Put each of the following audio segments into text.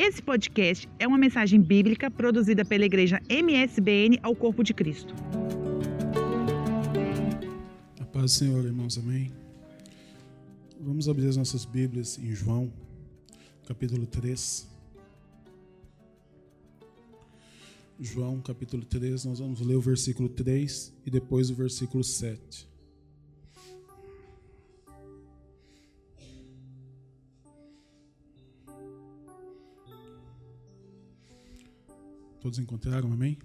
Esse podcast é uma mensagem bíblica produzida pela igreja MSBN ao Corpo de Cristo. A paz do Senhor, irmãos, amém. Vamos abrir as nossas Bíblias em João, capítulo 3. João, capítulo 3, nós vamos ler o versículo 3 e depois o versículo 7. Todos encontraram, amém?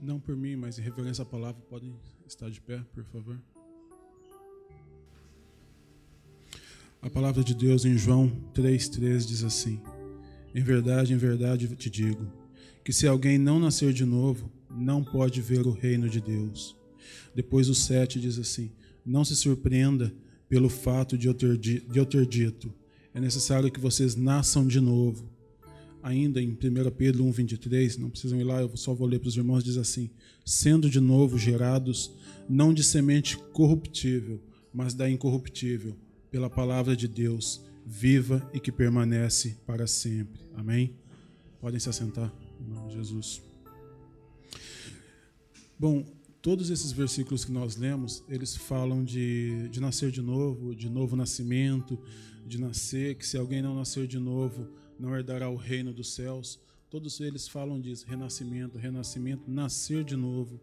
Não por mim, mas em reverência à palavra, podem estar de pé, por favor. A palavra de Deus em João 3,3 diz assim: Em verdade, em verdade te digo, que se alguém não nascer de novo, não pode ver o reino de Deus. Depois o 7 diz assim: Não se surpreenda pelo fato de eu ter, de eu ter dito, é necessário que vocês nasçam de novo ainda em 1 Pedro 1,23, não precisam ir lá, eu só vou ler para os irmãos, diz assim: sendo de novo gerados, não de semente corruptível, mas da incorruptível, pela palavra de Deus, viva e que permanece para sempre. Amém? Podem se assentar, em nome de Jesus. Bom, todos esses versículos que nós lemos, eles falam de, de nascer de novo, de novo nascimento, de nascer, que se alguém não nascer de novo, não herdará o reino dos céus. Todos eles falam disso, renascimento, renascimento, nascer de novo.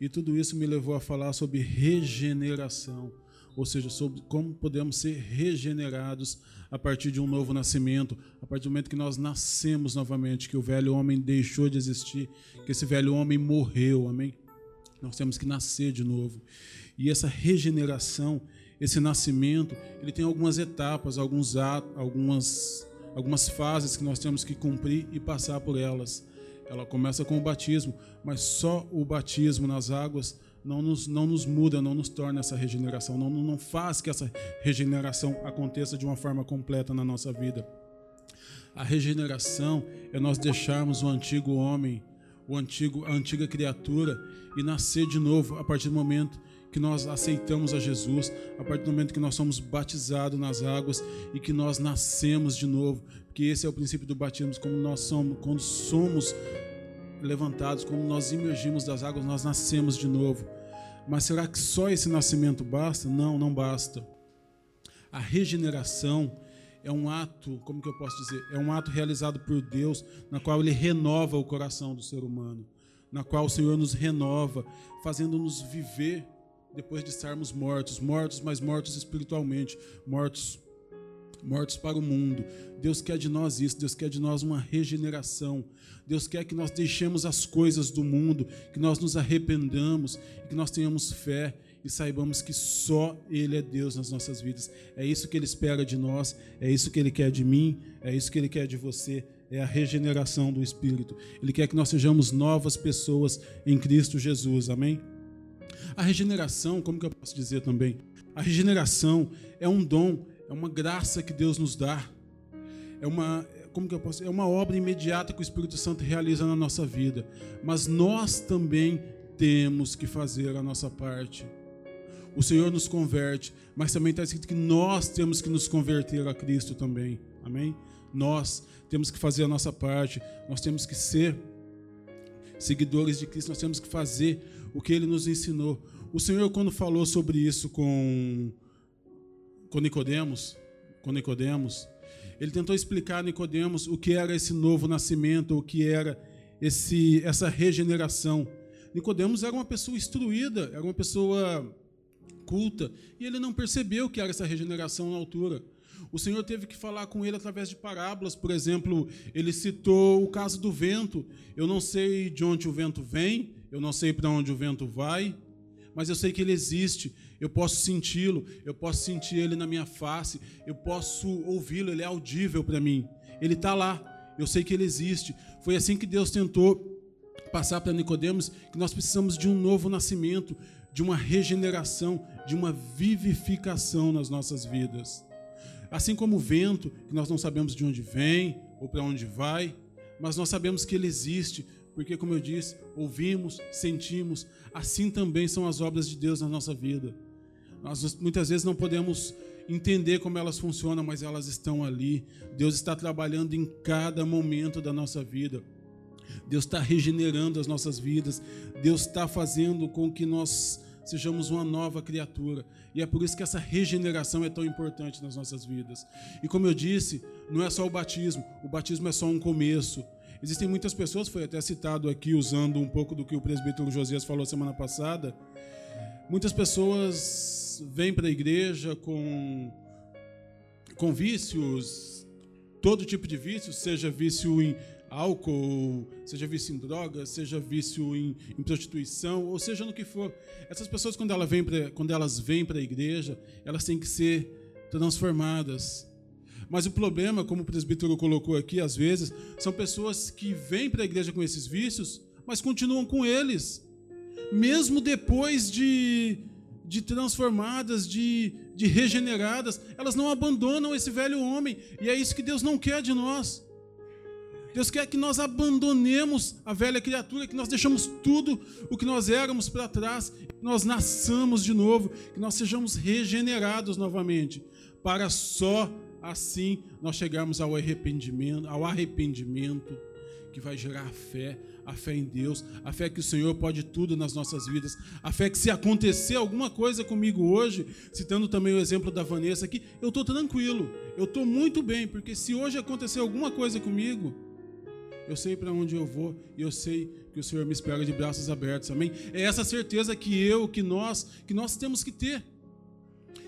E tudo isso me levou a falar sobre regeneração, ou seja, sobre como podemos ser regenerados a partir de um novo nascimento, a partir do momento que nós nascemos novamente, que o velho homem deixou de existir, que esse velho homem morreu, amém? Nós temos que nascer de novo. E essa regeneração, esse nascimento, ele tem algumas etapas, alguns atos, algumas algumas fases que nós temos que cumprir e passar por elas. Ela começa com o batismo, mas só o batismo nas águas não nos, não nos muda, não nos torna essa regeneração, não, não faz que essa regeneração aconteça de uma forma completa na nossa vida. A regeneração é nós deixarmos o antigo homem, o antigo, a antiga criatura e nascer de novo a partir do momento que nós aceitamos a Jesus, a partir do momento que nós somos batizados nas águas e que nós nascemos de novo, porque esse é o princípio do batismo, como nós somos, quando somos levantados, quando nós emergimos das águas, nós nascemos de novo. Mas será que só esse nascimento basta? Não, não basta. A regeneração é um ato, como que eu posso dizer? É um ato realizado por Deus, na qual ele renova o coração do ser humano, na qual o Senhor nos renova, fazendo-nos viver depois de estarmos mortos, mortos, mas mortos espiritualmente, mortos mortos para o mundo. Deus quer de nós isso, Deus quer de nós uma regeneração. Deus quer que nós deixemos as coisas do mundo, que nós nos arrependamos, que nós tenhamos fé e saibamos que só Ele é Deus nas nossas vidas. É isso que Ele espera de nós, é isso que Ele quer de mim, é isso que Ele quer de você. É a regeneração do Espírito. Ele quer que nós sejamos novas pessoas em Cristo Jesus. Amém? A regeneração, como que eu posso dizer também? A regeneração é um dom, é uma graça que Deus nos dá. É uma, como que eu posso? É uma obra imediata que o Espírito Santo realiza na nossa vida. Mas nós também temos que fazer a nossa parte. O Senhor nos converte, mas também está escrito que nós temos que nos converter a Cristo também. Amém? Nós temos que fazer a nossa parte, nós temos que ser seguidores de Cristo, nós temos que fazer o que ele nos ensinou. O Senhor, quando falou sobre isso com, com Nicodemos, com Nicodemos, ele tentou explicar a Nicodemos o que era esse novo nascimento, o que era esse, essa regeneração. Nicodemos era uma pessoa instruída, era uma pessoa culta, e ele não percebeu que era essa regeneração na altura. O Senhor teve que falar com ele através de parábolas, por exemplo, ele citou o caso do vento. Eu não sei de onde o vento vem, eu não sei para onde o vento vai, mas eu sei que ele existe. Eu posso senti-lo, eu posso sentir ele na minha face, eu posso ouvi-lo, ele é audível para mim. Ele está lá, eu sei que ele existe. Foi assim que Deus tentou passar para Nicodemos que nós precisamos de um novo nascimento, de uma regeneração, de uma vivificação nas nossas vidas. Assim como o vento, que nós não sabemos de onde vem ou para onde vai, mas nós sabemos que ele existe, porque, como eu disse, ouvimos, sentimos, assim também são as obras de Deus na nossa vida. Nós muitas vezes não podemos entender como elas funcionam, mas elas estão ali. Deus está trabalhando em cada momento da nossa vida. Deus está regenerando as nossas vidas. Deus está fazendo com que nós sejamos uma nova criatura. E é por isso que essa regeneração é tão importante nas nossas vidas. E como eu disse, não é só o batismo, o batismo é só um começo. Existem muitas pessoas, foi até citado aqui, usando um pouco do que o presbítero Josias falou semana passada. Muitas pessoas vêm para a igreja com, com vícios, todo tipo de vícios, seja vício em álcool, seja vício em drogas, seja vício em, em, prostituição, ou seja no que for. Essas pessoas, quando, ela vem pra, quando elas vêm para a igreja, elas têm que ser transformadas. Mas o problema, como o presbítero colocou aqui, às vezes, são pessoas que vêm para a igreja com esses vícios, mas continuam com eles. Mesmo depois de, de transformadas, de, de regeneradas, elas não abandonam esse velho homem. E é isso que Deus não quer de nós. Deus quer que nós abandonemos a velha criatura, que nós deixamos tudo o que nós éramos para trás, que nós nasçamos de novo, que nós sejamos regenerados novamente, para só assim nós chegarmos ao arrependimento, ao arrependimento que vai gerar a fé, a fé em Deus, a fé que o Senhor pode tudo nas nossas vidas, a fé que se acontecer alguma coisa comigo hoje, citando também o exemplo da Vanessa aqui, eu estou tranquilo, eu estou muito bem, porque se hoje acontecer alguma coisa comigo, eu sei para onde eu vou e eu sei que o Senhor me espera de braços abertos. Amém? É essa certeza que eu, que nós, que nós temos que ter.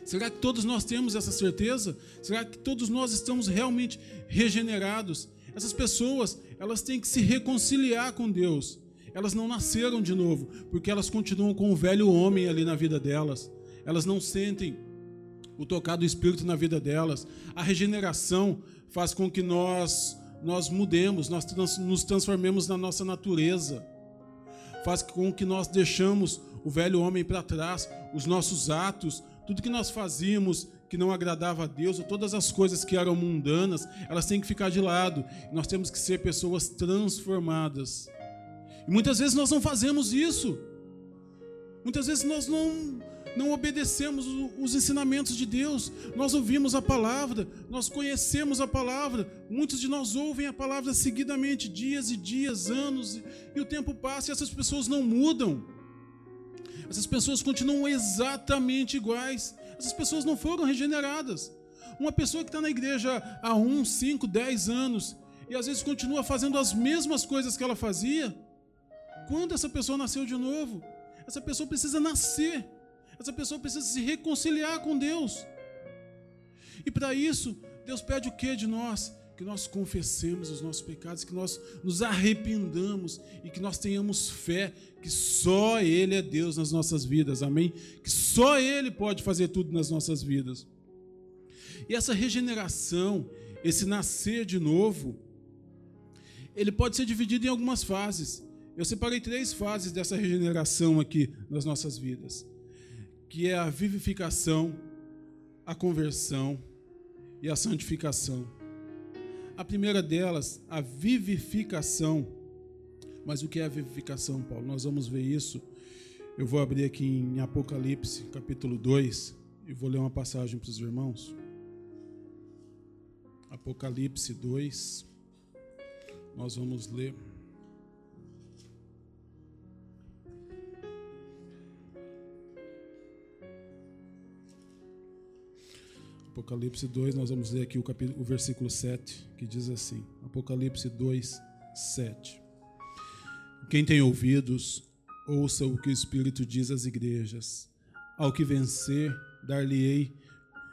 Será que todos nós temos essa certeza? Será que todos nós estamos realmente regenerados? Essas pessoas, elas têm que se reconciliar com Deus. Elas não nasceram de novo, porque elas continuam com o velho homem ali na vida delas. Elas não sentem o tocar do Espírito na vida delas. A regeneração faz com que nós nós mudemos, nós trans, nos transformemos na nossa natureza. Faz com que nós deixamos o velho homem para trás, os nossos atos, tudo que nós fazíamos que não agradava a Deus, ou todas as coisas que eram mundanas, elas têm que ficar de lado. Nós temos que ser pessoas transformadas. E muitas vezes nós não fazemos isso. Muitas vezes nós não não obedecemos os ensinamentos de Deus. Nós ouvimos a palavra, nós conhecemos a palavra. Muitos de nós ouvem a palavra seguidamente, dias e dias, anos, e o tempo passa e essas pessoas não mudam. Essas pessoas continuam exatamente iguais. Essas pessoas não foram regeneradas. Uma pessoa que está na igreja há um, cinco, dez anos e às vezes continua fazendo as mesmas coisas que ela fazia. Quando essa pessoa nasceu de novo? Essa pessoa precisa nascer essa pessoa precisa se reconciliar com Deus. E para isso, Deus pede o que de nós? Que nós confessemos os nossos pecados, que nós nos arrependamos e que nós tenhamos fé que só Ele é Deus nas nossas vidas, amém? Que só Ele pode fazer tudo nas nossas vidas. E essa regeneração, esse nascer de novo, ele pode ser dividido em algumas fases. Eu separei três fases dessa regeneração aqui nas nossas vidas que é a vivificação, a conversão e a santificação. A primeira delas, a vivificação. Mas o que é a vivificação, Paulo? Nós vamos ver isso. Eu vou abrir aqui em Apocalipse, capítulo 2, e vou ler uma passagem para os irmãos. Apocalipse 2. Nós vamos ler Apocalipse 2, nós vamos ler aqui o, capítulo, o versículo 7, que diz assim: Apocalipse 2, 7. Quem tem ouvidos, ouça o que o Espírito diz às igrejas. Ao que vencer, dar-lhe-ei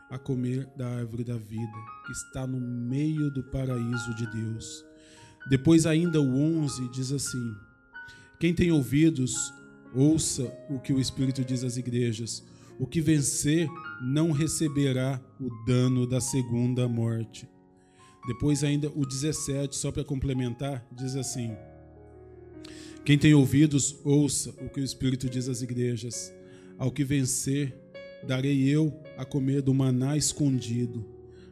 a comer da árvore da vida, que está no meio do paraíso de Deus. Depois, ainda o 11 diz assim: Quem tem ouvidos, ouça o que o Espírito diz às igrejas. O que vencer não receberá o dano da segunda morte. Depois, ainda o 17, só para complementar, diz assim: Quem tem ouvidos, ouça o que o Espírito diz às igrejas. Ao que vencer, darei eu a comer do maná escondido.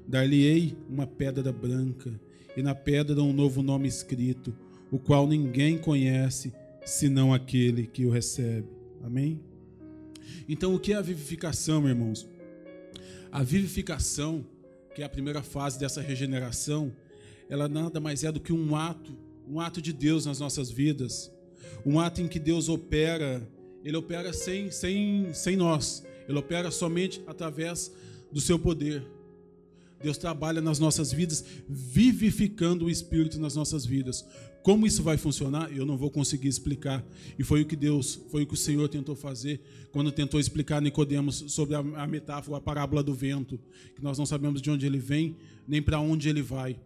Dar-lhe-ei uma pedra branca, e na pedra um novo nome escrito, o qual ninguém conhece, senão aquele que o recebe. Amém? Então, o que é a vivificação, irmãos? A vivificação, que é a primeira fase dessa regeneração, ela nada mais é do que um ato, um ato de Deus nas nossas vidas, um ato em que Deus opera, ele opera sem, sem, sem nós, ele opera somente através do seu poder. Deus trabalha nas nossas vidas, vivificando o Espírito nas nossas vidas. Como isso vai funcionar, eu não vou conseguir explicar. E foi o que Deus, foi o que o Senhor tentou fazer quando tentou explicar a Nicodemos sobre a, metáfora, a parábola do vento, que nós não sabemos de onde ele vem, nem para onde ele vai.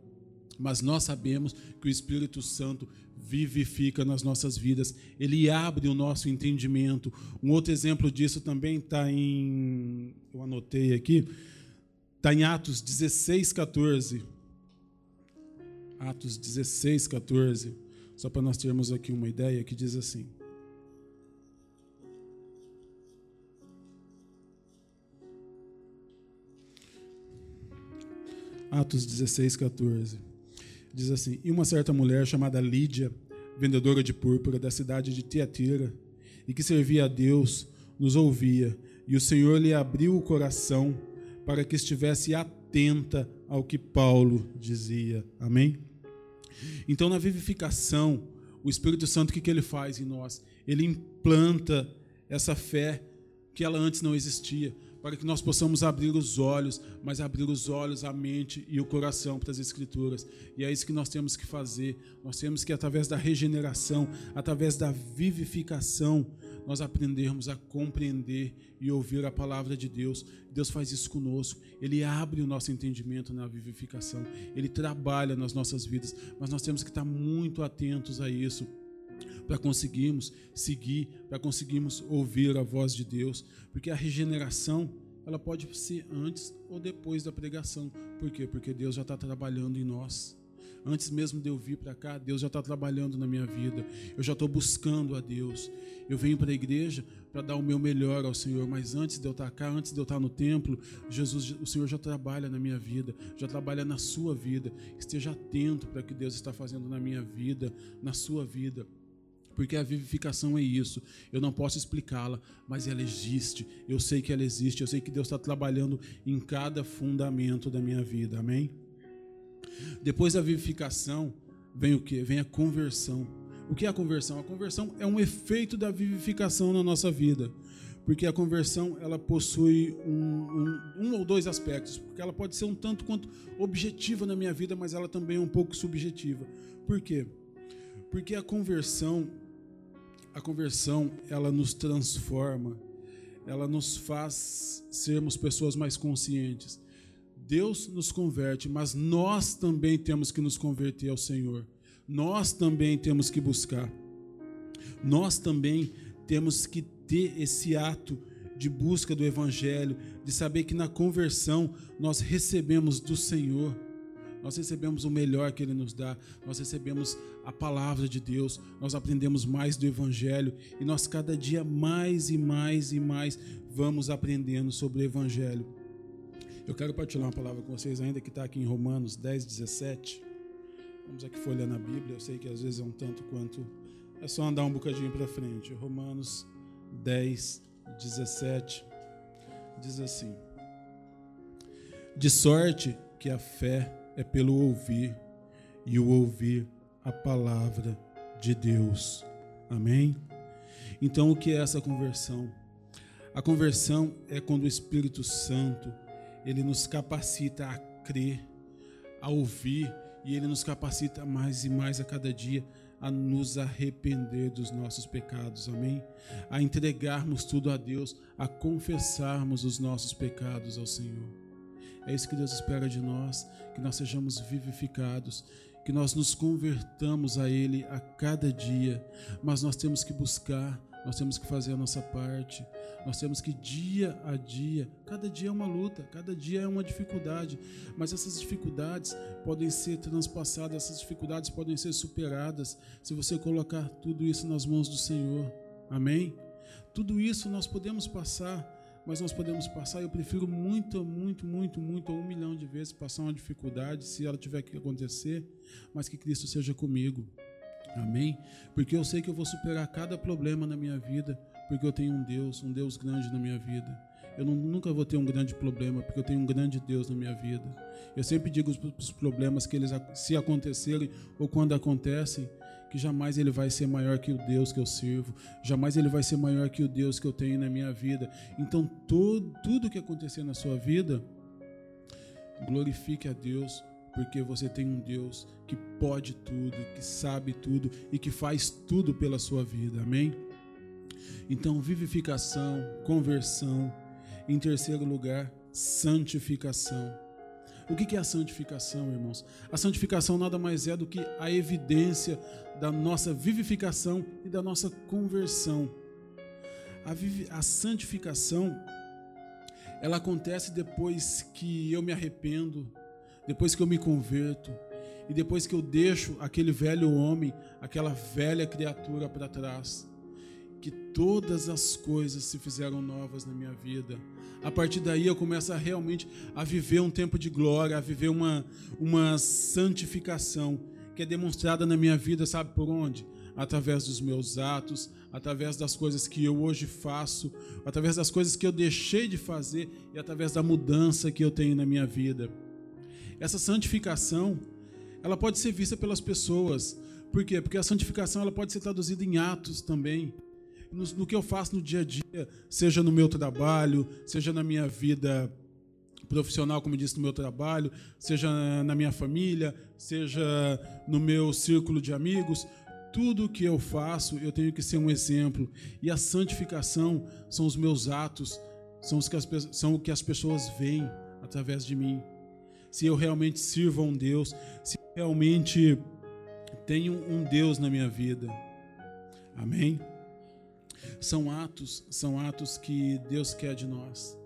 Mas nós sabemos que o Espírito Santo vivifica nas nossas vidas, ele abre o nosso entendimento. Um outro exemplo disso também está em. Eu anotei aqui, está em Atos 16, 14. Atos 16, 14. Só para nós termos aqui uma ideia, que diz assim. Atos 16, 14. Diz assim: E uma certa mulher chamada Lídia, vendedora de púrpura da cidade de Tiatira, e que servia a Deus, nos ouvia, e o Senhor lhe abriu o coração para que estivesse atenta ao que Paulo dizia. Amém? Então, na vivificação, o Espírito Santo, o que, que ele faz em nós? Ele implanta essa fé que ela antes não existia para que nós possamos abrir os olhos, mas abrir os olhos, a mente e o coração para as Escrituras. E é isso que nós temos que fazer. Nós temos que, através da regeneração, através da vivificação, nós aprendermos a compreender e ouvir a palavra de Deus. Deus faz isso conosco. Ele abre o nosso entendimento na vivificação. Ele trabalha nas nossas vidas, mas nós temos que estar muito atentos a isso para conseguirmos seguir, para conseguirmos ouvir a voz de Deus, porque a regeneração ela pode ser antes ou depois da pregação. Por quê? Porque Deus já está trabalhando em nós. Antes mesmo de eu vir para cá, Deus já está trabalhando na minha vida. Eu já estou buscando a Deus. Eu venho para a igreja para dar o meu melhor ao Senhor, mas antes de eu estar cá, antes de eu estar no templo, Jesus, o Senhor já trabalha na minha vida, já trabalha na sua vida. Esteja atento para o que Deus está fazendo na minha vida, na sua vida porque a vivificação é isso. Eu não posso explicá-la, mas ela existe. Eu sei que ela existe. Eu sei que Deus está trabalhando em cada fundamento da minha vida. Amém? Depois da vivificação, vem o que? Vem a conversão. O que é a conversão? A conversão é um efeito da vivificação na nossa vida. Porque a conversão ela possui um, um, um ou dois aspectos. Porque ela pode ser um tanto quanto objetiva na minha vida, mas ela também é um pouco subjetiva. Por quê? Porque a conversão a conversão ela nos transforma, ela nos faz sermos pessoas mais conscientes. Deus nos converte, mas nós também temos que nos converter ao Senhor. Nós também temos que buscar. Nós também temos que ter esse ato de busca do Evangelho, de saber que na conversão nós recebemos do Senhor nós recebemos o melhor que Ele nos dá, nós recebemos a palavra de Deus, nós aprendemos mais do Evangelho e nós cada dia mais e mais e mais vamos aprendendo sobre o Evangelho. Eu quero partilhar uma palavra com vocês, ainda que está aqui em Romanos 10, 17. Vamos aqui folhear na Bíblia, eu sei que às vezes é um tanto quanto. É só andar um bocadinho para frente. Romanos 10, 17 diz assim: De sorte que a fé é pelo ouvir e o ouvir a palavra de Deus. Amém? Então, o que é essa conversão? A conversão é quando o Espírito Santo ele nos capacita a crer, a ouvir e ele nos capacita mais e mais a cada dia a nos arrepender dos nossos pecados, amém? A entregarmos tudo a Deus, a confessarmos os nossos pecados ao Senhor. É isso que Deus espera de nós, que nós sejamos vivificados, que nós nos convertamos a Ele a cada dia, mas nós temos que buscar, nós temos que fazer a nossa parte, nós temos que dia a dia, cada dia é uma luta, cada dia é uma dificuldade, mas essas dificuldades podem ser transpassadas, essas dificuldades podem ser superadas se você colocar tudo isso nas mãos do Senhor, amém? Tudo isso nós podemos passar mas nós podemos passar. Eu prefiro muito, muito, muito, muito, um milhão de vezes passar uma dificuldade, se ela tiver que acontecer, mas que Cristo seja comigo. Amém? Porque eu sei que eu vou superar cada problema na minha vida, porque eu tenho um Deus, um Deus grande na minha vida. eu não, nunca vou ter um grande problema, porque eu tenho um grande Deus na minha vida. Eu sempre digo os problemas que eles se acontecerem ou quando acontecem, que jamais ele vai ser maior que o Deus que eu sirvo, jamais ele vai ser maior que o Deus que eu tenho na minha vida. Então, todo, tudo que acontecer na sua vida, glorifique a Deus, porque você tem um Deus que pode tudo, que sabe tudo e que faz tudo pela sua vida. Amém? Então, vivificação, conversão, em terceiro lugar, santificação. O que é a santificação, irmãos? A santificação nada mais é do que a evidência da nossa vivificação e da nossa conversão. A, vivi a santificação, ela acontece depois que eu me arrependo, depois que eu me converto e depois que eu deixo aquele velho homem, aquela velha criatura para trás que todas as coisas se fizeram novas na minha vida. A partir daí eu começo a realmente a viver um tempo de glória, a viver uma, uma santificação que é demonstrada na minha vida, sabe por onde? Através dos meus atos, através das coisas que eu hoje faço, através das coisas que eu deixei de fazer e através da mudança que eu tenho na minha vida. Essa santificação, ela pode ser vista pelas pessoas. Por quê? Porque a santificação ela pode ser traduzida em atos também no, no que eu faço no dia a dia, seja no meu trabalho, seja na minha vida profissional, como eu disse, no meu trabalho, seja na minha família, seja no meu círculo de amigos, tudo que eu faço, eu tenho que ser um exemplo. E a santificação são os meus atos, são, os que as, são o que as pessoas veem através de mim. Se eu realmente sirvo a um Deus, se realmente tenho um Deus na minha vida. Amém? São atos, são atos que Deus quer de nós.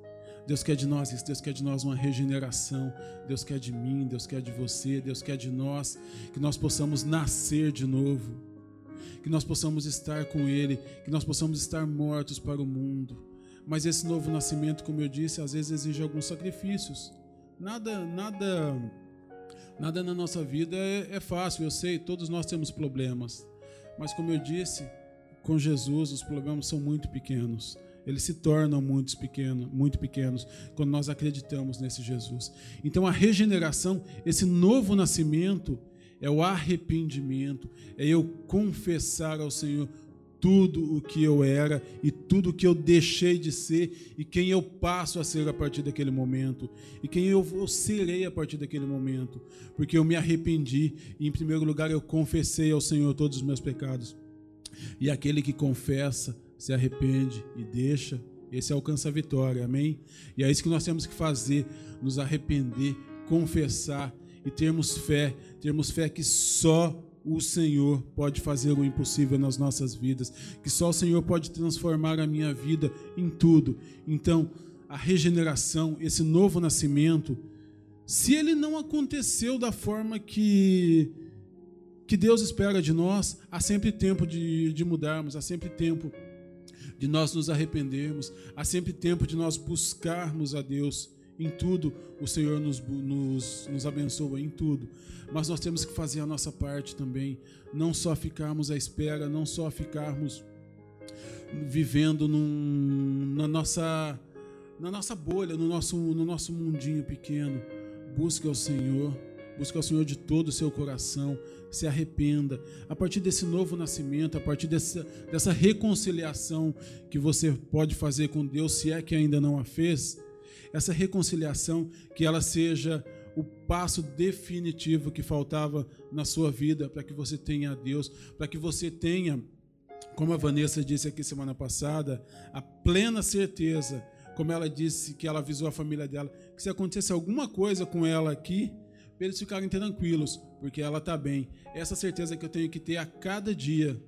Deus quer de nós isso, Deus quer de nós uma regeneração, Deus quer de mim, Deus quer de você, Deus quer de nós, que nós possamos nascer de novo, que nós possamos estar com Ele, que nós possamos estar mortos para o mundo. Mas esse novo nascimento, como eu disse, às vezes exige alguns sacrifícios. Nada, nada, nada na nossa vida é, é fácil, eu sei, todos nós temos problemas. Mas como eu disse, com Jesus os problemas são muito pequenos. Eles se tornam muito pequenos, muito pequenos quando nós acreditamos nesse Jesus. Então a regeneração, esse novo nascimento, é o arrependimento, é eu confessar ao Senhor tudo o que eu era e tudo o que eu deixei de ser e quem eu passo a ser a partir daquele momento e quem eu serei a partir daquele momento, porque eu me arrependi e em primeiro lugar eu confessei ao Senhor todos os meus pecados. E aquele que confessa, se arrepende e deixa, esse alcança a vitória, amém? E é isso que nós temos que fazer: nos arrepender, confessar e termos fé, termos fé que só o Senhor pode fazer o impossível nas nossas vidas, que só o Senhor pode transformar a minha vida em tudo. Então, a regeneração, esse novo nascimento, se ele não aconteceu da forma que que Deus espera de nós, há sempre tempo de, de mudarmos, há sempre tempo de nós nos arrependermos, há sempre tempo de nós buscarmos a Deus. Em tudo o Senhor nos, nos, nos abençoa, em tudo. Mas nós temos que fazer a nossa parte também, não só ficarmos à espera, não só ficarmos vivendo num, na, nossa, na nossa bolha, no nosso, no nosso mundinho pequeno. Busque ao Senhor Busque ao Senhor de todo o seu coração, se arrependa. A partir desse novo nascimento, a partir dessa, dessa reconciliação que você pode fazer com Deus, se é que ainda não a fez, essa reconciliação, que ela seja o passo definitivo que faltava na sua vida para que você tenha a Deus, para que você tenha, como a Vanessa disse aqui semana passada, a plena certeza, como ela disse que ela avisou a família dela, que se acontecesse alguma coisa com ela aqui, para eles ficarem tranquilos, porque ela está bem. Essa certeza que eu tenho que ter a cada dia.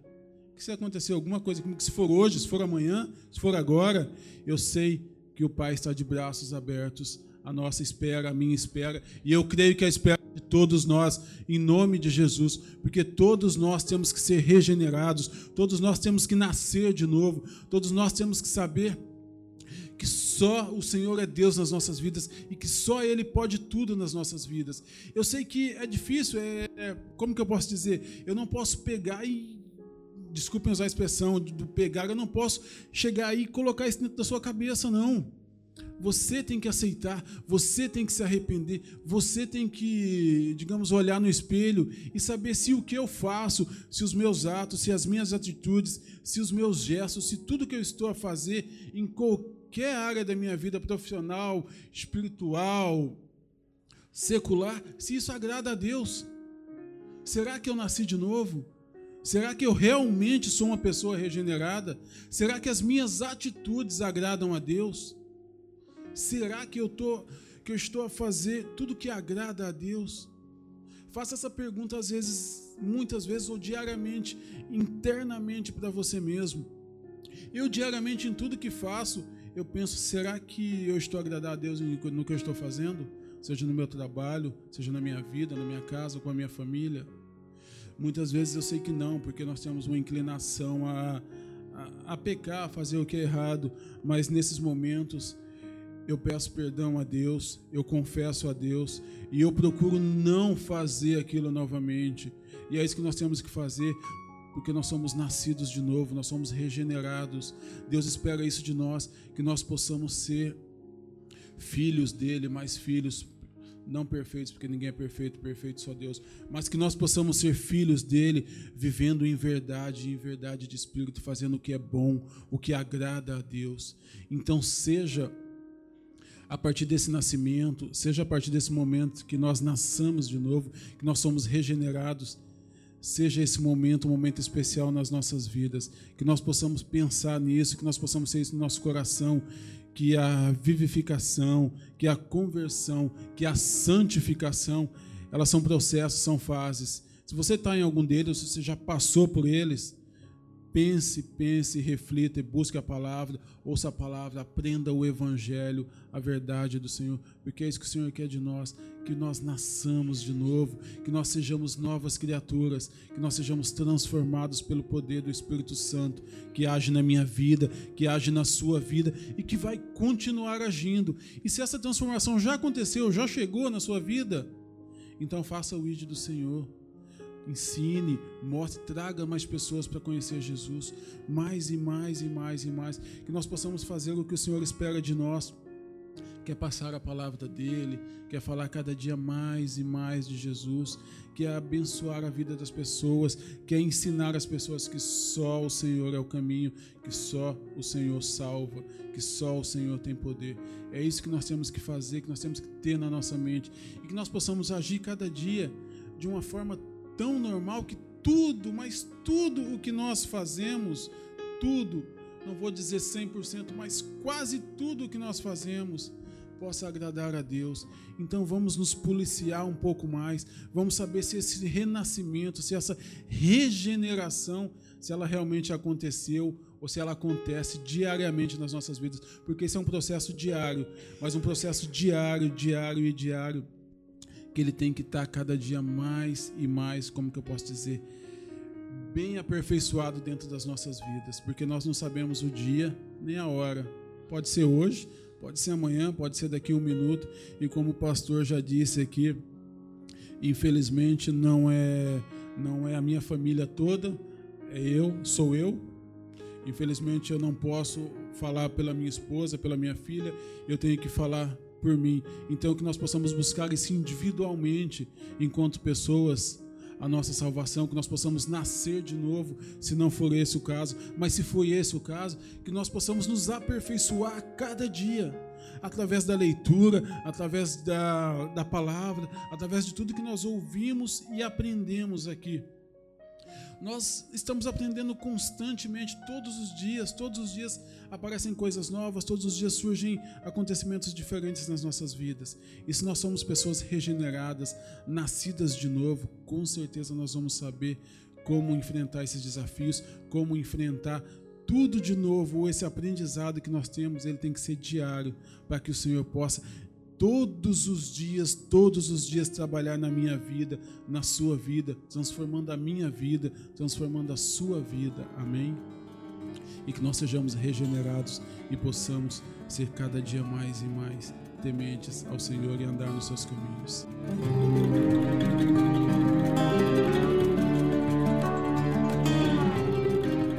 Que se acontecer alguma coisa comigo, se for hoje, se for amanhã, se for agora, eu sei que o Pai está de braços abertos a nossa espera, a minha espera, e eu creio que a espera de todos nós, em nome de Jesus, porque todos nós temos que ser regenerados, todos nós temos que nascer de novo, todos nós temos que saber que só o Senhor é Deus nas nossas vidas e que só Ele pode tudo nas nossas vidas. Eu sei que é difícil, é, é como que eu posso dizer? Eu não posso pegar e desculpem usar a expressão do pegar, eu não posso chegar aí e colocar isso dentro da sua cabeça, não. Você tem que aceitar, você tem que se arrepender, você tem que, digamos, olhar no espelho e saber se o que eu faço, se os meus atos, se as minhas atitudes, se os meus gestos, se tudo que eu estou a fazer em qualquer área da minha vida profissional, espiritual, secular, se isso agrada a Deus. Será que eu nasci de novo? Será que eu realmente sou uma pessoa regenerada? Será que as minhas atitudes agradam a Deus? Será que eu, tô, que eu estou a fazer tudo que agrada a Deus? Faça essa pergunta às vezes, muitas vezes ou diariamente, internamente para você mesmo. Eu diariamente em tudo que faço, eu penso, será que eu estou agradar a Deus no que eu estou fazendo? Seja no meu trabalho, seja na minha vida, na minha casa, com a minha família. Muitas vezes eu sei que não, porque nós temos uma inclinação a, a, a pecar, a fazer o que é errado, mas nesses momentos eu peço perdão a Deus, eu confesso a Deus e eu procuro não fazer aquilo novamente. E é isso que nós temos que fazer, porque nós somos nascidos de novo, nós somos regenerados. Deus espera isso de nós, que nós possamos ser filhos dele, mais filhos, não perfeitos, porque ninguém é perfeito, perfeito só Deus, mas que nós possamos ser filhos dele, vivendo em verdade, em verdade de espírito, fazendo o que é bom, o que agrada a Deus. Então seja a partir desse nascimento, seja a partir desse momento que nós nasçamos de novo, que nós somos regenerados, seja esse momento um momento especial nas nossas vidas, que nós possamos pensar nisso, que nós possamos ser isso no nosso coração, que a vivificação, que a conversão, que a santificação, elas são processos, são fases. Se você está em algum deles, se você já passou por eles, Pense, pense, reflita e busque a palavra, ouça a palavra, aprenda o evangelho, a verdade do Senhor, porque é isso que o Senhor quer de nós, que nós nasçamos de novo, que nós sejamos novas criaturas, que nós sejamos transformados pelo poder do Espírito Santo, que age na minha vida, que age na sua vida e que vai continuar agindo. E se essa transformação já aconteceu, já chegou na sua vida, então faça o id do Senhor ensine, mostre, traga mais pessoas para conhecer Jesus, mais e mais e mais e mais, que nós possamos fazer o que o Senhor espera de nós, quer é passar a palavra dele, quer falar cada dia mais e mais de Jesus, quer abençoar a vida das pessoas, quer ensinar as pessoas que só o Senhor é o caminho, que só o Senhor salva, que só o Senhor tem poder. É isso que nós temos que fazer, que nós temos que ter na nossa mente. E que nós possamos agir cada dia de uma forma tão normal que tudo, mas tudo o que nós fazemos, tudo, não vou dizer 100%, mas quase tudo o que nós fazemos possa agradar a Deus. Então vamos nos policiar um pouco mais, vamos saber se esse renascimento, se essa regeneração, se ela realmente aconteceu ou se ela acontece diariamente nas nossas vidas, porque esse é um processo diário, mas um processo diário, diário e diário que ele tem que estar cada dia mais e mais, como que eu posso dizer, bem aperfeiçoado dentro das nossas vidas, porque nós não sabemos o dia nem a hora. Pode ser hoje, pode ser amanhã, pode ser daqui a um minuto, e como o pastor já disse aqui, infelizmente não é não é a minha família toda, é eu, sou eu. Infelizmente eu não posso falar pela minha esposa, pela minha filha, eu tenho que falar por mim. Então, que nós possamos buscar isso individualmente, enquanto pessoas, a nossa salvação, que nós possamos nascer de novo, se não for esse o caso, mas se for esse o caso, que nós possamos nos aperfeiçoar a cada dia, através da leitura, através da, da palavra, através de tudo que nós ouvimos e aprendemos aqui. Nós estamos aprendendo constantemente, todos os dias, todos os dias aparecem coisas novas, todos os dias surgem acontecimentos diferentes nas nossas vidas. E se nós somos pessoas regeneradas, nascidas de novo, com certeza nós vamos saber como enfrentar esses desafios, como enfrentar tudo de novo, esse aprendizado que nós temos, ele tem que ser diário, para que o Senhor possa todos os dias, todos os dias trabalhar na minha vida, na sua vida, transformando a minha vida, transformando a sua vida. Amém? E que nós sejamos regenerados e possamos ser cada dia mais e mais tementes ao Senhor e andar nos seus caminhos.